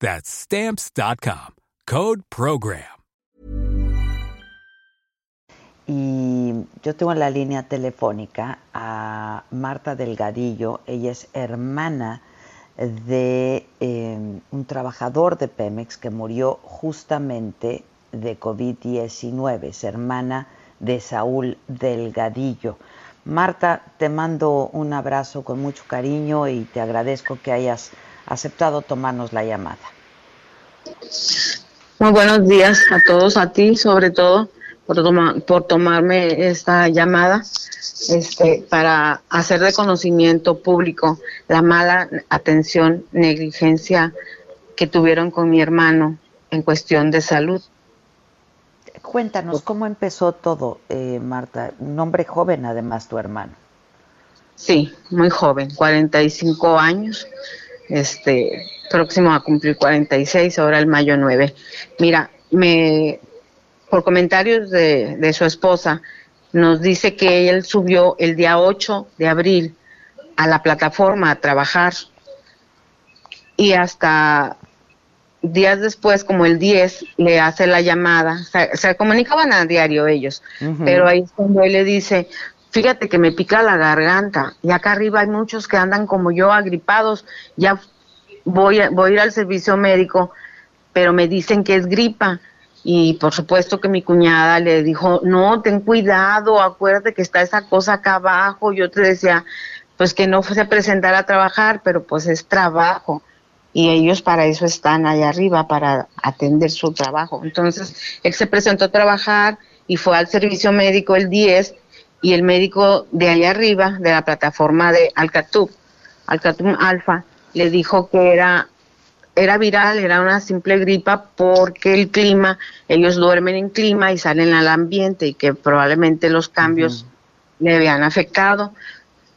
That's stamps.com. Code program. Y yo tengo en la línea telefónica a Marta Delgadillo. Ella es hermana de eh, un trabajador de Pemex que murió justamente de COVID-19. Es hermana de Saúl Delgadillo. Marta, te mando un abrazo con mucho cariño y te agradezco que hayas aceptado tomarnos la llamada. Muy buenos días a todos, a ti sobre todo, por, por tomarme esta llamada este, para hacer de conocimiento público la mala atención, negligencia que tuvieron con mi hermano en cuestión de salud. Cuéntanos, ¿cómo empezó todo, eh, Marta? Un hombre joven, además, tu hermano. Sí, muy joven, 45 años este, próximo a cumplir 46, ahora el mayo 9. Mira, me, por comentarios de, de su esposa, nos dice que él subió el día 8 de abril a la plataforma a trabajar y hasta días después, como el 10, le hace la llamada, se, comunicaban a diario ellos, pero ahí es cuando él le dice, fíjate que me pica la garganta y acá arriba hay muchos que andan como yo agripados, ya voy a, voy a ir al servicio médico, pero me dicen que es gripa. Y por supuesto que mi cuñada le dijo, no, ten cuidado, acuérdate que está esa cosa acá abajo. Yo te decía, pues que no se presentara a trabajar, pero pues es trabajo. Y ellos para eso están allá arriba, para atender su trabajo. Entonces, él se presentó a trabajar y fue al servicio médico el 10 y el médico de allá arriba, de la plataforma de Alcatum, Alcatum Alfa, le dijo que era era viral, era una simple gripa porque el clima, ellos duermen en clima y salen al ambiente y que probablemente los cambios le habían afectado,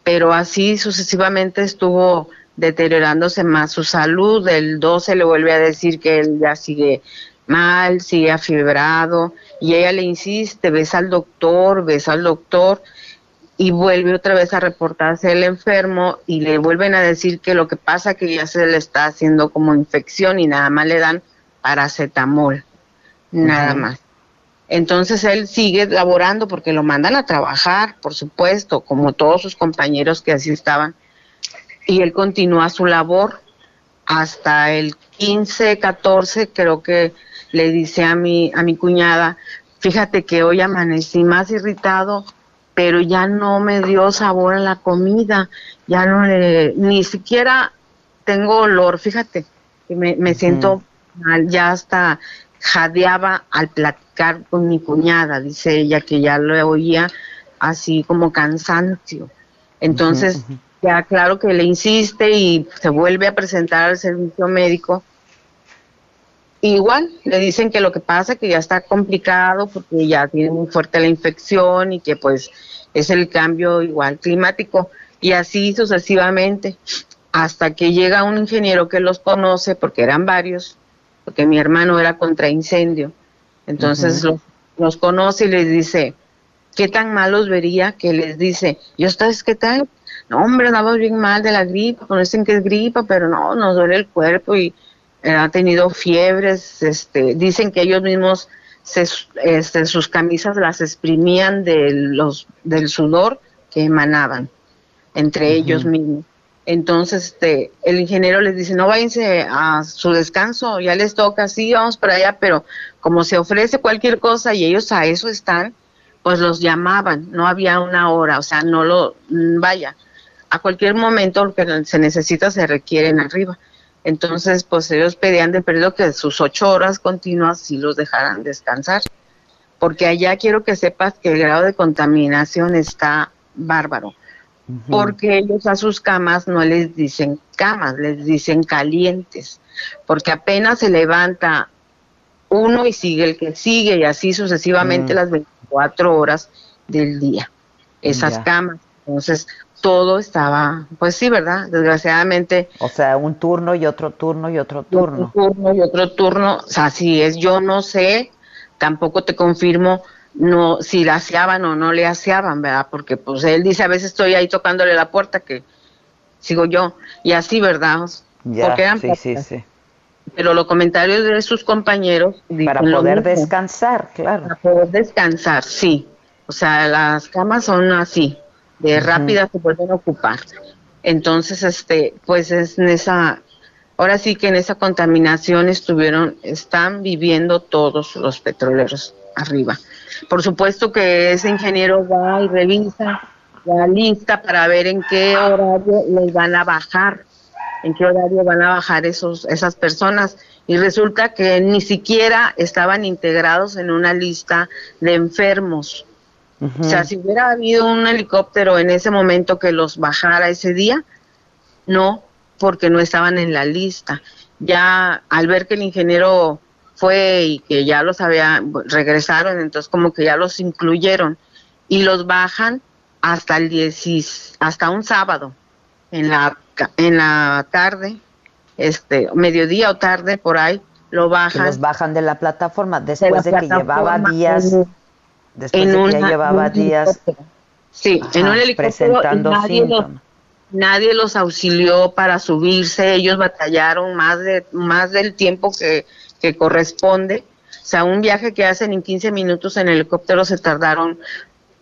pero así sucesivamente estuvo deteriorándose más su salud, el 12 le vuelve a decir que él ya sigue mal, sigue afibrado y ella le insiste, ves al doctor, ves al doctor y vuelve otra vez a reportarse el enfermo y le vuelven a decir que lo que pasa que ya se le está haciendo como infección y nada más le dan paracetamol, nada más. Entonces él sigue laborando porque lo mandan a trabajar, por supuesto, como todos sus compañeros que así estaban. Y él continúa su labor hasta el 15, 14, creo que le dice a mi, a mi cuñada, fíjate que hoy amanecí más irritado pero ya no me dio sabor a la comida, ya no le, ni siquiera tengo olor, fíjate, me, me siento mal, ya hasta jadeaba al platicar con mi cuñada, dice ella que ya lo oía así como cansancio. Entonces, ya claro que le insiste y se vuelve a presentar al servicio médico Igual le dicen que lo que pasa es que ya está complicado porque ya tiene muy fuerte la infección y que pues es el cambio igual climático y así sucesivamente hasta que llega un ingeniero que los conoce porque eran varios, porque mi hermano era contra incendio. Entonces los, conoce y les dice, ¿qué tan malos vería? Que les dice, ¿y ustedes qué tal? No, hombre, andamos bien mal de la gripa, conocen que es gripa, pero no, nos duele el cuerpo y ha tenido fiebres, este, dicen que ellos mismos este, sus camisas las exprimían de los, del sudor que emanaban entre ellos mismos. Entonces, este, el ingeniero les dice, no váyanse a su descanso, ya les toca, sí, vamos para allá, pero como se ofrece cualquier cosa y ellos a eso están, pues los llamaban, no había una hora, o sea, no lo, mm, vaya, a cualquier momento lo que se necesita se requieren arriba. Entonces, pues ellos pedían de periodo que sus ocho horas continuas sí los dejaran descansar, porque allá quiero que sepas que el grado de contaminación está bárbaro. Porque ellos a sus camas no les dicen camas, les dicen calientes, porque apenas se levanta uno y sigue el que sigue y así sucesivamente mm. las 24 horas del día, esas camas. Entonces, todo estaba, pues sí, ¿verdad? Desgraciadamente. O sea, un turno y otro turno y otro turno. Un turno y otro turno, o sea, así es, yo no sé, tampoco te confirmo no si la aseaban o no le aseaban, ¿verdad? Porque pues él dice, a veces estoy ahí tocándole la puerta que sigo yo y así, ¿verdad? Ya, sí, sí, sí. Pero los comentarios de sus compañeros para poder descansar, claro. Para poder descansar, sí. O sea, las camas son así, de rápida se pueden ocupar. Entonces, este, pues es en esa ahora sí que en esa contaminación estuvieron están viviendo todos los petroleros arriba. Por supuesto que ese ingeniero va y revisa la lista para ver en qué horario les van a bajar, en qué horario van a bajar esos, esas personas. Y resulta que ni siquiera estaban integrados en una lista de enfermos. O sea, si hubiera habido un helicóptero en ese momento que los bajara ese día, no, porque no estaban en la lista. Ya al ver que el ingeniero fue y que ya los había, regresaron, entonces como que ya los incluyeron y los bajan hasta el 10, hasta un sábado en la en la tarde, este, mediodía o tarde por ahí, lo bajan. los bajan de la plataforma después de, que llevaba días, después de que ya llevaba días. Sí, en un helicóptero presentando nadie los, nadie los auxilió para subirse, ellos batallaron más de más del tiempo que que corresponde. O sea, un viaje que hacen en 15 minutos en helicóptero se tardaron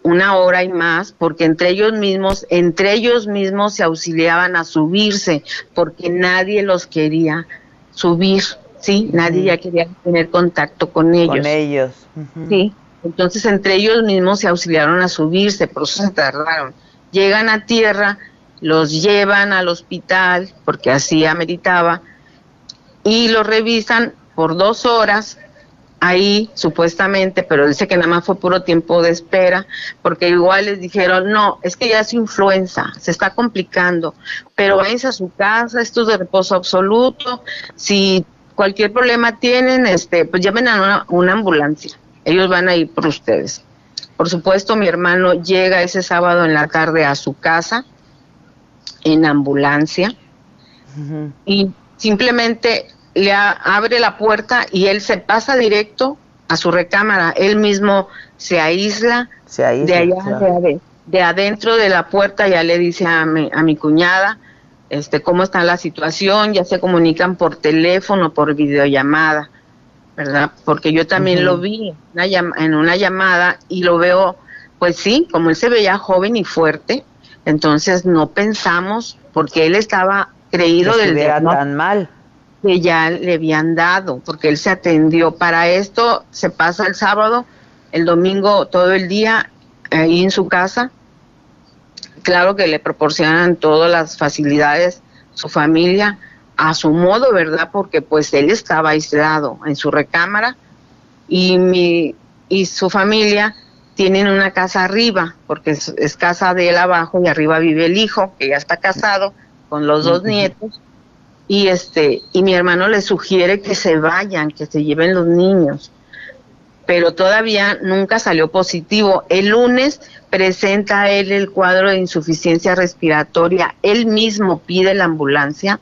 una hora y más, porque entre ellos mismos, entre ellos mismos se auxiliaban a subirse, porque nadie los quería subir, ¿sí? Nadie ya quería tener contacto con ellos. Con ellos. Sí. Entonces entre ellos mismos se auxiliaron a subirse, por eso se tardaron. Llegan a tierra, los llevan al hospital, porque así ameritaba, y los revisan por dos horas ahí supuestamente, pero dice que nada más fue puro tiempo de espera, porque igual les dijeron, no, es que ya es influenza, se está complicando, pero váyanse a su casa, esto es de reposo absoluto, si cualquier problema tienen, este, pues llamen a una, una ambulancia, ellos van a ir por ustedes. Por supuesto, mi hermano llega ese sábado en la tarde a su casa en ambulancia y simplemente le abre la puerta y él se pasa directo a su recámara. Él mismo se aísla, de allá, de, adentro de la puerta, ya le dice a mi, a mi cuñada este, cómo está la situación, ya se comunican por teléfono, por videollamada, ¿verdad? Porque yo también lo vi en una llamada y lo veo, pues sí, como él se veía joven y fuerte, entonces no pensamos, porque él estaba creído del... tan mal que ya le habían dado, porque él se atendió. Para esto se pasa el sábado, el domingo todo el día ahí en su casa. Claro que le proporcionan todas las facilidades, su familia, a su modo, ¿verdad? Porque pues él estaba aislado en su recámara y mi y su familia tienen una casa arriba, porque es, casa de él abajo y arriba vive el hijo, que ya está casado con los dos nietos y este y mi hermano le sugiere que se vayan, que se lleven los niños. Pero todavía nunca salió positivo. El lunes presenta él el cuadro de insuficiencia respiratoria. Él mismo pide la ambulancia,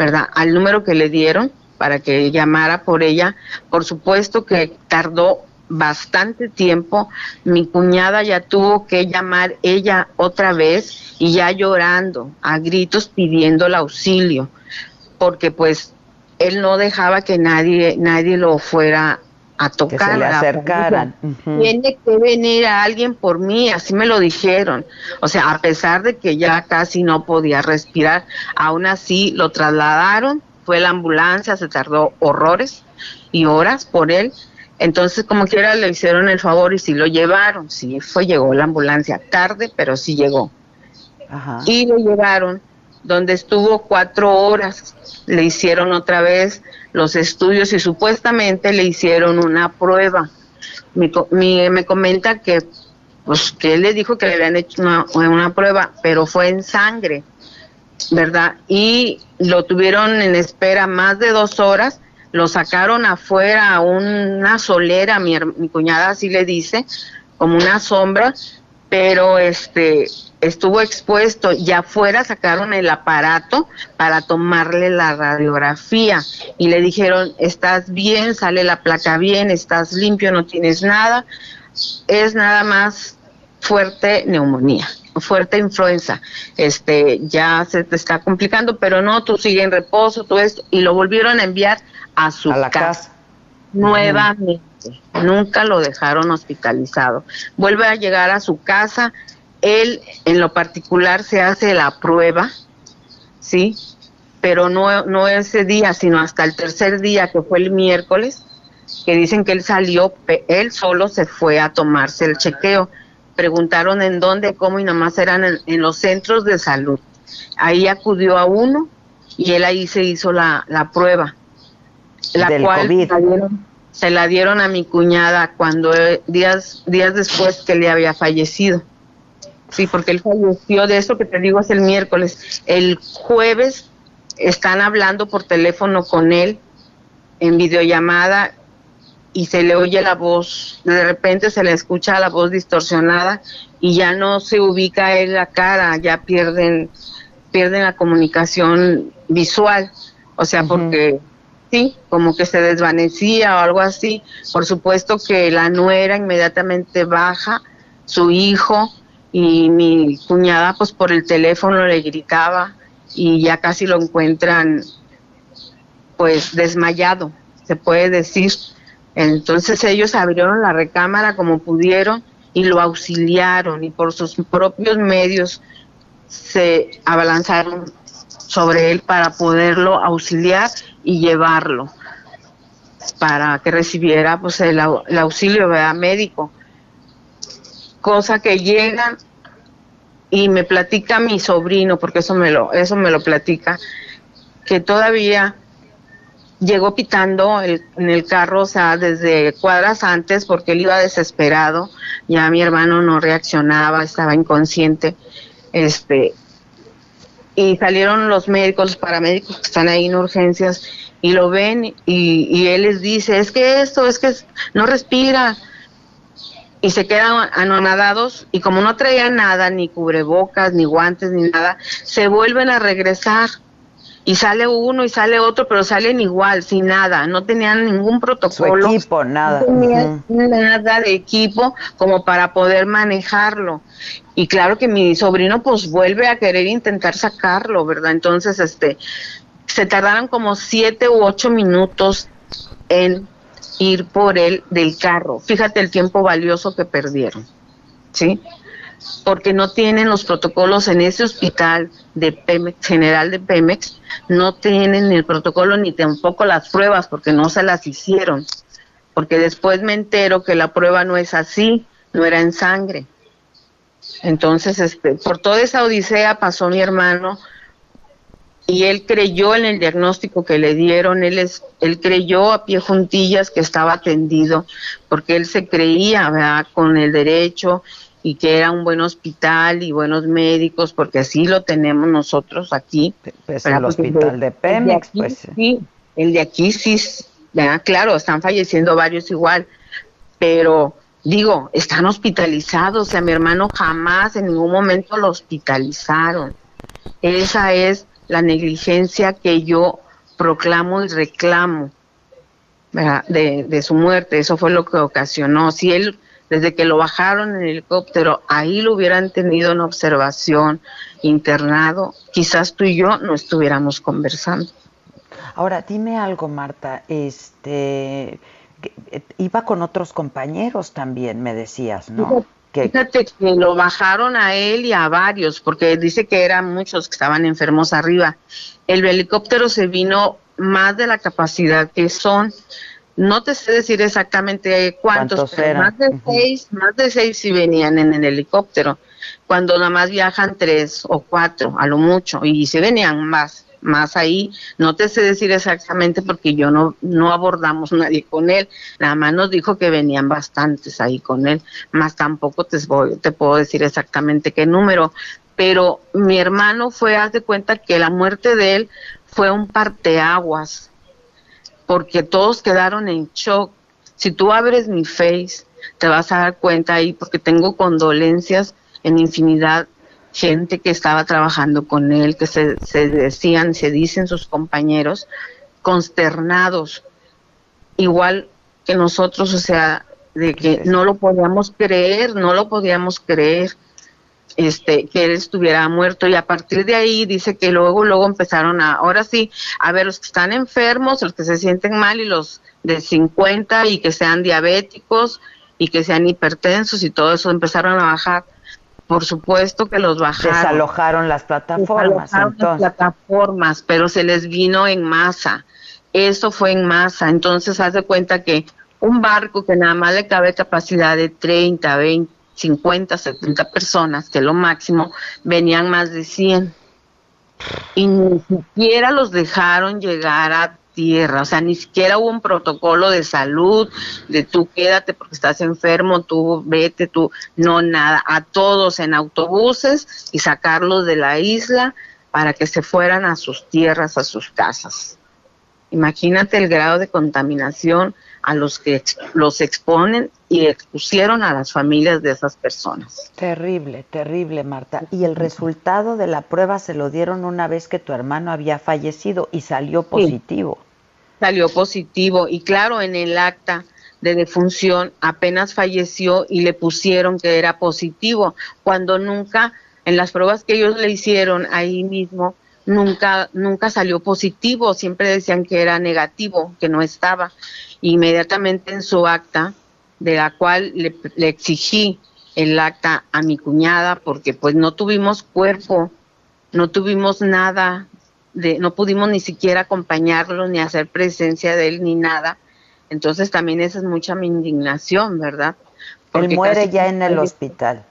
¿verdad? Al número que le dieron para que llamara por ella. Por supuesto que tardó bastante tiempo. Mi cuñada ya tuvo que llamar ella otra vez y ya llorando, a gritos pidiendo el auxilio porque pues él no dejaba que nadie, nadie lo fuera a tocar. Que se le acercaran. Tiene que venir a alguien por mí, así me lo dijeron. O sea, a pesar de que ya casi no podía respirar, aún así lo trasladaron, fue la ambulancia, se tardó horrores y horas por él. Entonces, como quiera, le hicieron el favor y sí lo llevaron. Sí, fue, llegó la ambulancia tarde, pero sí llegó. Y lo llevaron donde estuvo cuatro horas. Le hicieron otra vez los estudios y supuestamente le hicieron una prueba. me comenta que, pues, que él le dijo que le habían hecho una, una prueba, pero fue en sangre, ¿verdad? Y lo tuvieron en espera más de dos horas, lo sacaron afuera a una solera, mi, mi cuñada así le dice, como una sombra, pero este estuvo expuesto y afuera sacaron el aparato para tomarle la radiografía y le dijeron, estás bien, sale la placa bien, estás limpio, no tienes nada, es nada más fuerte neumonía, fuerte influenza. Este, ya se te está complicando, pero no, tú sigue en reposo, todo esto, y lo volvieron a enviar a su casa. Nuevamente, nunca lo dejaron hospitalizado. Vuelve a llegar a su casa, él en lo particular se hace la prueba, ¿sí? Pero no, no ese día, sino hasta el tercer día, que fue el miércoles, que dicen que él salió, él solo se fue a tomarse el chequeo. Preguntaron en dónde, cómo, y nomás eran en, los centros de salud. Ahí acudió a uno y él ahí se hizo la, la prueba, la cual Se, la dieron, a mi cuñada cuando eh, días, días después que le había fallecido. Sí, porque él falleció de eso que te digo es el miércoles. El jueves están hablando por teléfono con él en videollamada y se le oye la voz, de repente se le escucha la voz distorsionada y ya no se ubica él la cara, ya pierden pierden la comunicación visual, o sea, porque sí, como que se desvanecía o algo así. Por supuesto que la nuera inmediatamente baja, su hijo y mi cuñada pues por el teléfono le gritaba y ya casi lo encuentran pues desmayado, se puede decir. Entonces ellos abrieron la recámara como pudieron y lo auxiliaron y por sus propios medios se abalanzaron sobre él para poderlo auxiliar y llevarlo para que recibiera pues el, el auxilio médico. Cosa que llegan y me platica mi sobrino, porque eso me lo, eso me lo platica, que todavía llegó pitando en el carro, o sea, desde cuadras antes, porque él iba desesperado, ya mi hermano no reaccionaba, estaba inconsciente, este, y salieron los médicos, los paramédicos que están ahí en urgencias, y lo ven, y, y él les dice, es que esto, es que no respira, y se quedan anonadados y como no traían nada, ni cubrebocas, ni guantes, ni nada, se vuelven a regresar y sale uno y sale otro, pero salen igual, sin nada, no tenían ningún protocolo. Su equipo, nada. No tenían nada de equipo como para poder manejarlo. Y claro que mi sobrino pues vuelve a querer intentar sacarlo, ¿verdad? Entonces, este, se tardaron como siete u ocho minutos en ir por él del carro. Fíjate el tiempo valioso que perdieron, ¿sí? Porque no tienen los protocolos en ese hospital de Pemex, general de Pemex, no tienen el protocolo ni tampoco las pruebas porque no se las hicieron. Porque después me entero que la prueba no es así, no era en sangre. Entonces, este, por toda esa odisea pasó mi hermano y él creyó en el diagnóstico que le dieron, él, es, él creyó a pie juntillas que estaba atendido, porque él se creía ¿verdad? con el derecho y que era un buen hospital y buenos médicos, porque así lo tenemos nosotros aquí. Pues el hospital de, Pemex, pues. Sí, el de aquí sí, claro, están falleciendo varios igual, pero digo, están hospitalizados, o sea, mi hermano jamás en ningún momento lo hospitalizaron. Esa es la negligencia que yo proclamo y reclamo de, de, su muerte. Eso fue lo que ocasionó. Si él, desde que lo bajaron en el helicóptero, ahí lo hubieran tenido en observación, internado, quizás tú y yo no estuviéramos conversando. Ahora, dime algo, Marta. Este, eh, iba con otros compañeros también, me decías, ¿no? Fíjate que lo bajaron a él y a varios, porque dice que eran muchos que estaban enfermos arriba. El helicóptero se vino más de la capacidad que son. No te sé decir exactamente cuántos, pero más de seis, más de seis sí venían en el helicóptero. Cuando nada más viajan tres o cuatro, a lo mucho, y se venían más más ahí. No te sé decir exactamente porque yo no, no abordamos nadie con él. Nada más nos dijo que venían bastantes ahí con él. Más tampoco te, te puedo decir exactamente qué número. Pero mi hermano fue, haz de cuenta que la muerte de él fue un parteaguas. Porque todos quedaron en shock. Si tú abres mi face, te vas a dar cuenta ahí porque tengo condolencias en infinidad gente que estaba trabajando con él, que se, se decían, se dicen sus compañeros, consternados, igual que nosotros, o sea, de que no lo podíamos creer, no lo podíamos creer este que él estuviera muerto y a partir de ahí dice que luego luego empezaron a ahora sí a ver los que están enfermos los que se sienten mal y los de 50 y que sean diabéticos y que sean hipertensos y todo eso empezaron a bajar por supuesto que los bajaron. Desalojaron las plataformas. Desalojaron las plataformas, pero se les vino en masa. Eso fue en masa. Entonces, haz de cuenta que un barco que nada más le cabe capacidad de 30, 20, 50, 70 personas, que lo máximo, venían más de 100. Y ni siquiera los dejaron llegar a tierra, o sea, ni siquiera hubo un protocolo de salud, de tú quédate porque estás enfermo, tú vete, tú, no, nada, a todos en autobuses y sacarlos de la isla para que se fueran a sus tierras, a sus casas. Imagínate el grado de contaminación a los que los exponen y expusieron a las familias de esas personas. Terrible, terrible, Marta. Y el resultado de la prueba se lo dieron una vez que tu hermano había fallecido y salió positivo. salió positivo y claro, en el acta de defunción apenas falleció y le pusieron que era positivo, cuando nunca, en las pruebas que ellos le hicieron ahí mismo, nunca, nunca salió positivo, siempre decían que era negativo, que no estaba. Inmediatamente en su acta, de la cual le, exigí el acta a mi cuñada, porque pues no tuvimos cuerpo, no tuvimos nada, de, no pudimos ni siquiera acompañarlo, ni hacer presencia de él, ni nada. Entonces también esa es mucha mi indignación, ¿verdad? Porque él muere ya en el hospital.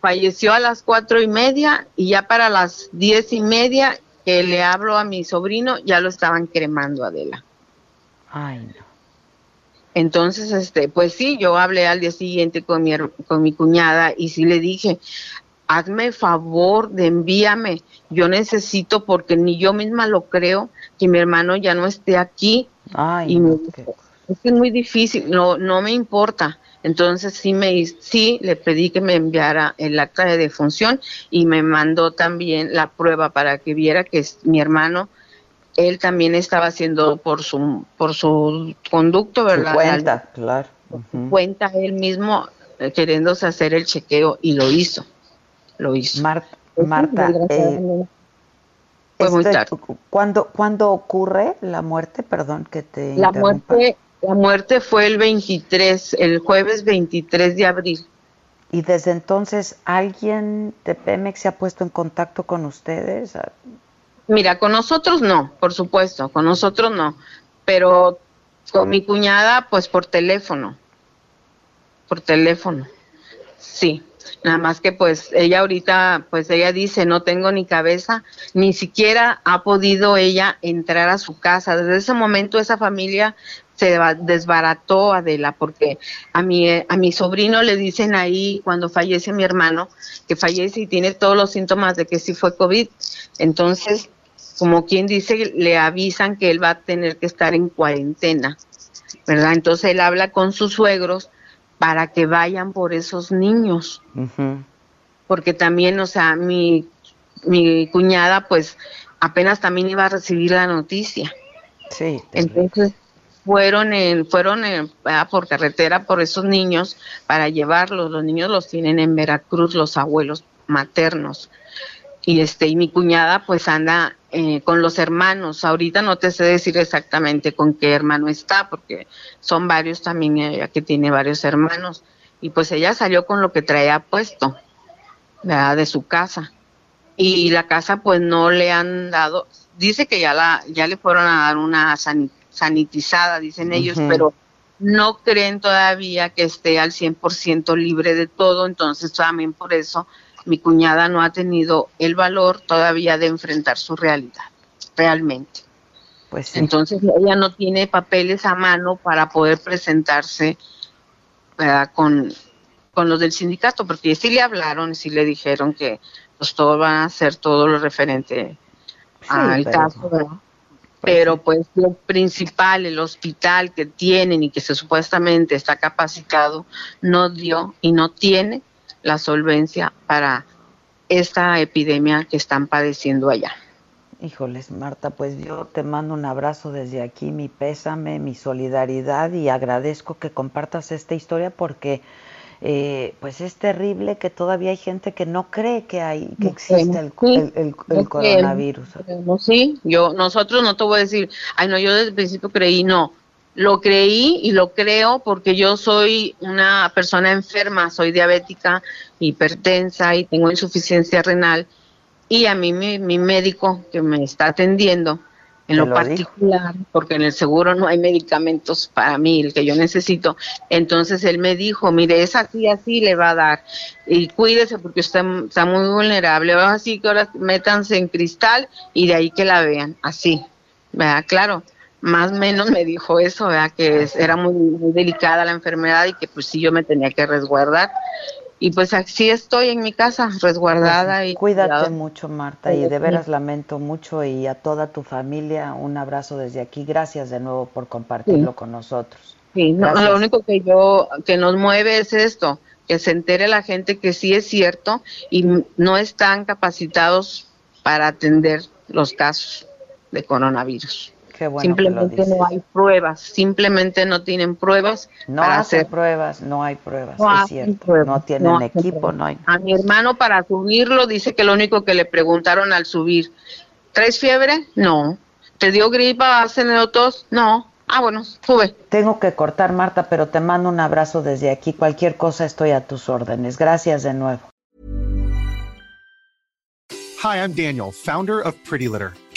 Falleció a las cuatro y media y ya para las diez y media que le hablo a mi sobrino, ya lo estaban cremando, Adela. Ay, no. Entonces, este, pues sí, yo hablé al día siguiente con mi, con mi cuñada y sí le dije, hazme favor de envíame, yo necesito porque ni yo misma lo creo que mi hermano ya no esté aquí. Ay, y que es muy difícil, no, no me importa. Entonces sí me sí le pedí que me enviara el acta de defunción y me mandó también la prueba para que viera que mi hermano él también estaba haciendo por su por su conducto, ¿verdad? Su cuenta, claro. Cuenta él mismo eh, queriéndose hacer el chequeo y lo hizo. Lo hizo. Marta, eh, fue muy tarde. ¿cuándo, ocurre la muerte? Perdón que te La muerte la muerte fue el 23, el jueves 23 de abril. ¿Y desde entonces alguien de Pemex se ha puesto en contacto con ustedes? Mira, con nosotros no, por supuesto, con nosotros no, pero con mi cuñada pues por teléfono, por teléfono, sí. Nada más que pues ella ahorita, pues ella dice, no tengo ni cabeza, ni siquiera ha podido ella entrar a su casa. Desde ese momento esa familia se desbarató Adela porque a mi a mi sobrino le dicen ahí cuando fallece mi hermano que fallece y tiene todos los síntomas de que sí fue COVID. Entonces como quien dice le avisan que él va a tener que estar en cuarentena verdad entonces él habla con sus suegros para que vayan por esos niños. Porque también o sea mi mi cuñada pues apenas también iba a recibir la noticia. Sí entonces fueron en, fueron ah, por carretera por esos niños para llevarlos. Los niños los tienen en Veracruz, los abuelos maternos. y este y mi cuñada pues anda eh, con los hermanos. Ahorita no te sé decir exactamente con qué hermano está, porque son varios también, ella que tiene varios hermanos. Y pues ella salió con lo que traía puesto, ¿verdad? De su casa. Y la casa pues no le han dado, dice que ya, la, ya le fueron a dar una sanitizada, dicen ellos, pero no creen todavía que esté al 100% libre de todo, entonces también por eso mi cuñada no ha tenido el valor todavía de enfrentar su realidad, realmente. Pues Entonces ella no tiene papeles a mano para poder presentarse con, con los del sindicato, porque sí le hablaron, sí le dijeron que pues todo va a hacer todo lo referente al caso, pues pero pues lo principal, el hospital que tienen y que se supuestamente está capacitado, no dio y no tiene la solvencia para esta epidemia que están padeciendo allá. Híjoles, Marta, pues yo te mando un abrazo desde aquí, mi pésame, mi solidaridad y agradezco que compartas esta historia porque eh, pues es terrible que todavía hay gente que no cree que hay que existe el, el, coronavirus. Sí, yo nosotros no te voy a decir, ay no, yo desde el principio creí, no, lo creí y lo creo porque yo soy una persona enferma, soy diabética, hipertensa y tengo insuficiencia renal. Y a mí mi, mi médico que me está atendiendo, en lo, particular, porque en el seguro no hay medicamentos para mí, el que yo necesito. Entonces él me dijo, mire, es así, así le va a dar. Y cuídese porque usted está muy vulnerable. Así que ahora métanse en cristal y de ahí que la vean, así. ¿Verdad? Claro más o menos me dijo eso, ¿verdad? que era muy, delicada la enfermedad y que pues sí yo me tenía que resguardar. Y pues así estoy en mi casa, resguardada. Pues, y cuídate mucho, Marta, y de veras lamento mucho y a toda tu familia un abrazo desde aquí. Gracias de nuevo por compartirlo con nosotros. Sí, lo único que yo, que nos mueve es esto, que se entere la gente que sí es cierto y no están capacitados para atender los casos de coronavirus simplemente no hay pruebas, simplemente no tienen pruebas. No para hacer pruebas, no hay pruebas, no es cierto. no tienen equipo, no hay. A mi hermano para subirlo dice que lo único que le preguntaron al subir, ¿traes fiebre? No. ¿Te dio gripa? ¿Has tenido tos? No. Ah, bueno, sube. Tengo que cortar, Marta, pero te mando un abrazo desde aquí. Cualquier cosa estoy a tus órdenes. Gracias de nuevo. Hi, I'm Daniel, founder of Pretty Litter.